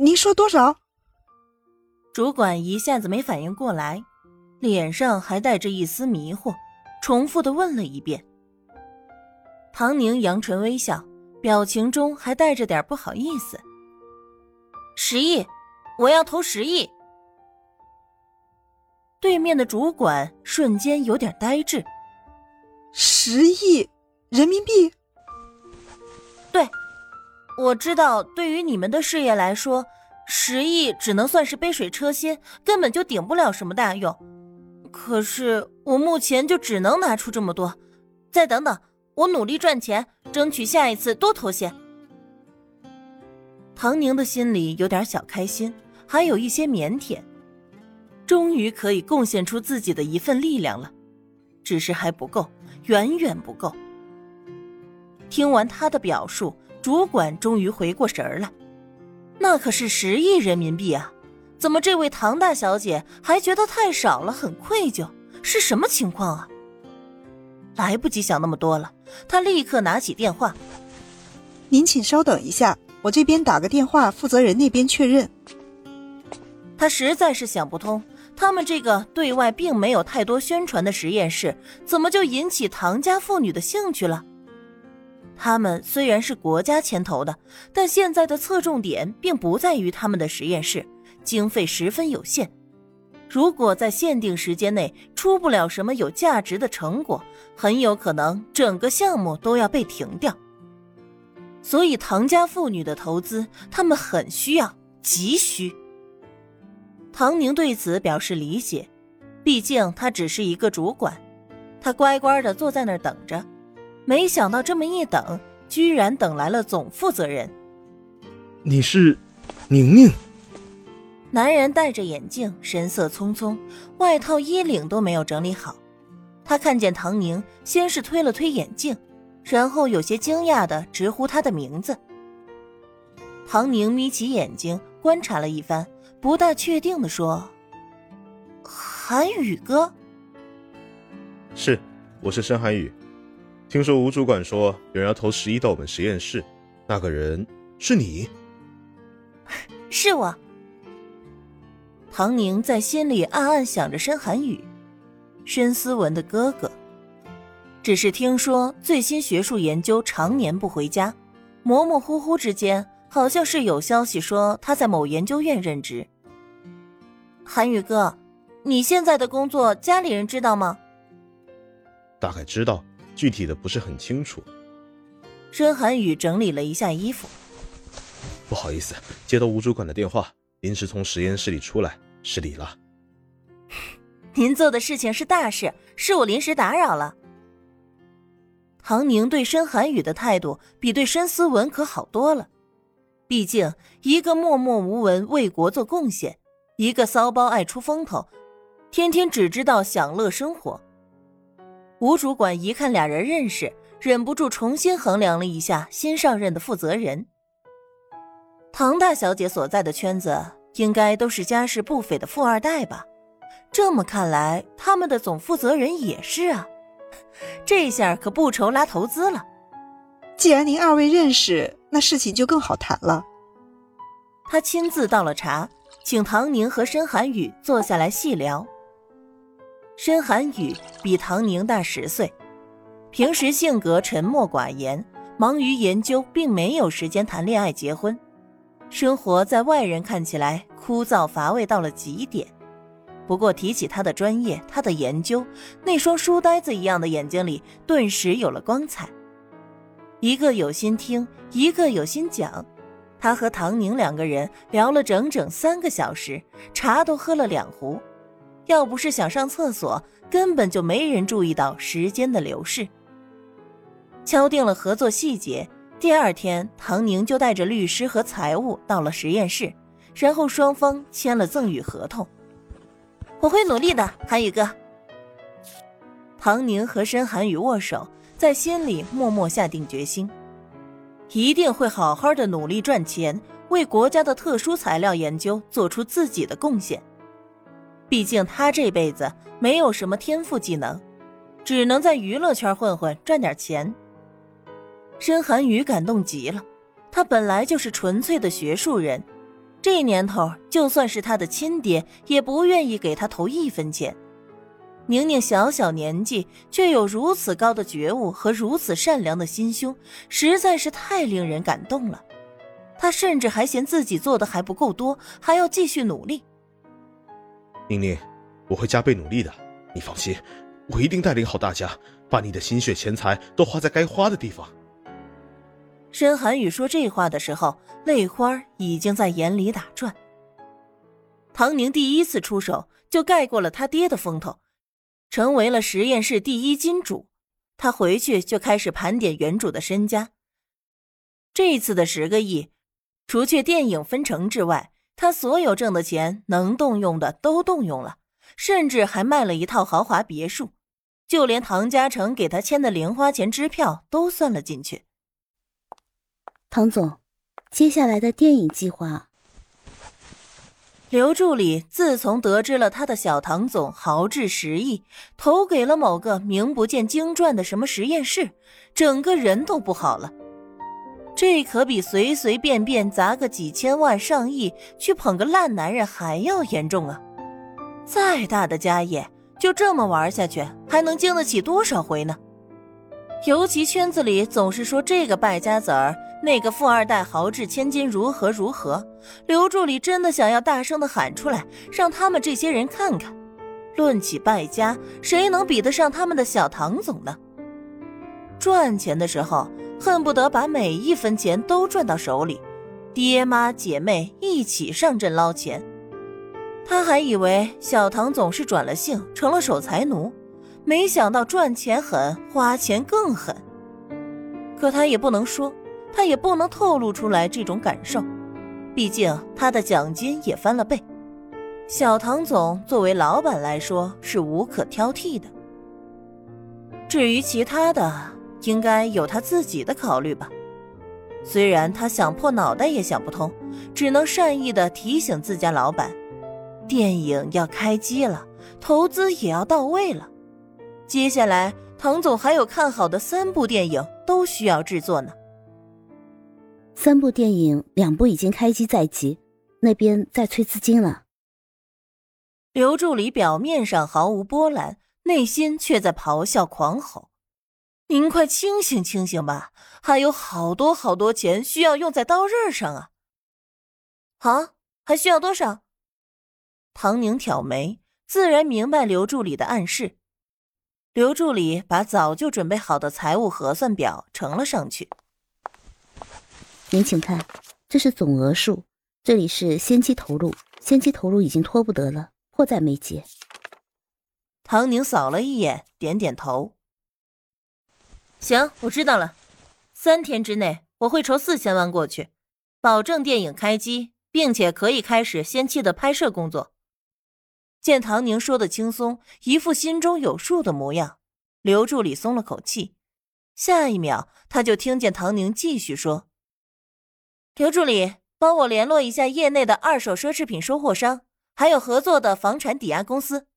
您说多少？主管一下子没反应过来，脸上还带着一丝迷惑，重复的问了一遍。唐宁扬唇微笑，表情中还带着点不好意思。十亿，我要投十亿。对面的主管瞬间有点呆滞。十亿人民币？我知道，对于你们的事业来说，十亿只能算是杯水车薪，根本就顶不了什么大用。可是我目前就只能拿出这么多，再等等，我努力赚钱，争取下一次多投些。唐宁的心里有点小开心，还有一些腼腆，终于可以贡献出自己的一份力量了，只是还不够，远远不够。听完他的表述。主管终于回过神儿来，那可是十亿人民币啊！怎么这位唐大小姐还觉得太少了，很愧疚？是什么情况啊？来不及想那么多了，他立刻拿起电话：“您请稍等一下，我这边打个电话，负责人那边确认。”他实在是想不通，他们这个对外并没有太多宣传的实验室，怎么就引起唐家妇女的兴趣了？他们虽然是国家牵头的，但现在的侧重点并不在于他们的实验室，经费十分有限。如果在限定时间内出不了什么有价值的成果，很有可能整个项目都要被停掉。所以唐家妇女的投资，他们很需要，急需。唐宁对此表示理解，毕竟他只是一个主管，他乖乖的坐在那儿等着。没想到这么一等，居然等来了总负责人。你是宁宁？男人戴着眼镜，神色匆匆，外套衣领都没有整理好。他看见唐宁，先是推了推眼镜，然后有些惊讶的直呼他的名字。唐宁眯起眼睛观察了一番，不大确定的说：“韩宇哥。”是，我是申韩宇。听说吴主管说有人要投十亿到我们实验室，那个人是你？是我。唐宁在心里暗暗想着申寒宇，申思文的哥哥。只是听说最新学术研究常年不回家，模模糊糊之间好像是有消息说他在某研究院任职。韩宇哥，你现在的工作家里人知道吗？大概知道。具体的不是很清楚。申寒雨整理了一下衣服，不好意思，接到吴主管的电话，临时从实验室里出来，失礼了。您做的事情是大事，是我临时打扰了。唐宁对申寒雨的态度比对申思文可好多了，毕竟一个默默无闻为国做贡献，一个骚包爱出风头，天天只知道享乐生活。吴主管一看俩人认识，忍不住重新衡量了一下新上任的负责人。唐大小姐所在的圈子应该都是家世不菲的富二代吧？这么看来，他们的总负责人也是啊。这下可不愁拉投资了。既然您二位认识，那事情就更好谈了。他亲自倒了茶，请唐宁和申寒雨坐下来细聊。申寒雨比唐宁大十岁，平时性格沉默寡言，忙于研究，并没有时间谈恋爱、结婚，生活在外人看起来枯燥乏味到了极点。不过提起他的专业，他的研究，那双书呆子一样的眼睛里顿时有了光彩。一个有心听，一个有心讲，他和唐宁两个人聊了整整三个小时，茶都喝了两壶。要不是想上厕所，根本就没人注意到时间的流逝。敲定了合作细节，第二天，唐宁就带着律师和财务到了实验室，然后双方签了赠与合同。我会努力的，韩宇哥。唐宁和申寒宇握手，在心里默默下定决心，一定会好好的努力赚钱，为国家的特殊材料研究做出自己的贡献。毕竟他这辈子没有什么天赋技能，只能在娱乐圈混混赚点钱。申寒雨感动极了，他本来就是纯粹的学术人，这年头，就算是他的亲爹，也不愿意给他投一分钱。宁宁小小年纪，却有如此高的觉悟和如此善良的心胸，实在是太令人感动了。他甚至还嫌自己做的还不够多，还要继续努力。宁宁，我会加倍努力的，你放心，我一定带领好大家，把你的心血钱财都花在该花的地方。申寒雨说这话的时候，泪花已经在眼里打转。唐宁第一次出手，就盖过了他爹的风头。成为了实验室第一金主，他回去就开始盘点原主的身家。这次的十个亿，除却电影分成之外，他所有挣的钱能动用的都动用了，甚至还卖了一套豪华别墅，就连唐家成给他签的零花钱支票都算了进去。唐总，接下来的电影计划。刘助理自从得知了他的小唐总豪掷十亿投给了某个名不见经传的什么实验室，整个人都不好了。这可比随随便便砸个几千万上亿去捧个烂男人还要严重啊！再大的家业，就这么玩下去，还能经得起多少回呢？尤其圈子里总是说这个败家子儿。那个富二代豪掷千金如何如何？刘助理真的想要大声的喊出来，让他们这些人看看。论起败家，谁能比得上他们的小唐总呢？赚钱的时候，恨不得把每一分钱都赚到手里，爹妈姐妹一起上阵捞钱。他还以为小唐总是转了性，成了守财奴，没想到赚钱狠，花钱更狠。可他也不能说。他也不能透露出来这种感受，毕竟他的奖金也翻了倍。小唐总作为老板来说是无可挑剔的。至于其他的，应该有他自己的考虑吧。虽然他想破脑袋也想不通，只能善意的提醒自家老板：电影要开机了，投资也要到位了。接下来，唐总还有看好的三部电影都需要制作呢。三部电影，两部已经开机在即，那边在催资金了。刘助理表面上毫无波澜，内心却在咆哮狂吼：“您快清醒清醒吧！还有好多好多钱需要用在刀刃上啊！”好，还需要多少？唐宁挑眉，自然明白刘助理的暗示。刘助理把早就准备好的财务核算表呈了上去。您请看，这是总额数，这里是先期投入，先期投入已经拖不得了，迫在眉睫。唐宁扫了一眼，点点头。行，我知道了。三天之内我会筹四千万过去，保证电影开机，并且可以开始先期的拍摄工作。见唐宁说的轻松，一副心中有数的模样，刘助理松了口气。下一秒，他就听见唐宁继续说。刘助理，帮我联络一下业内的二手奢侈品收货商，还有合作的房产抵押公司。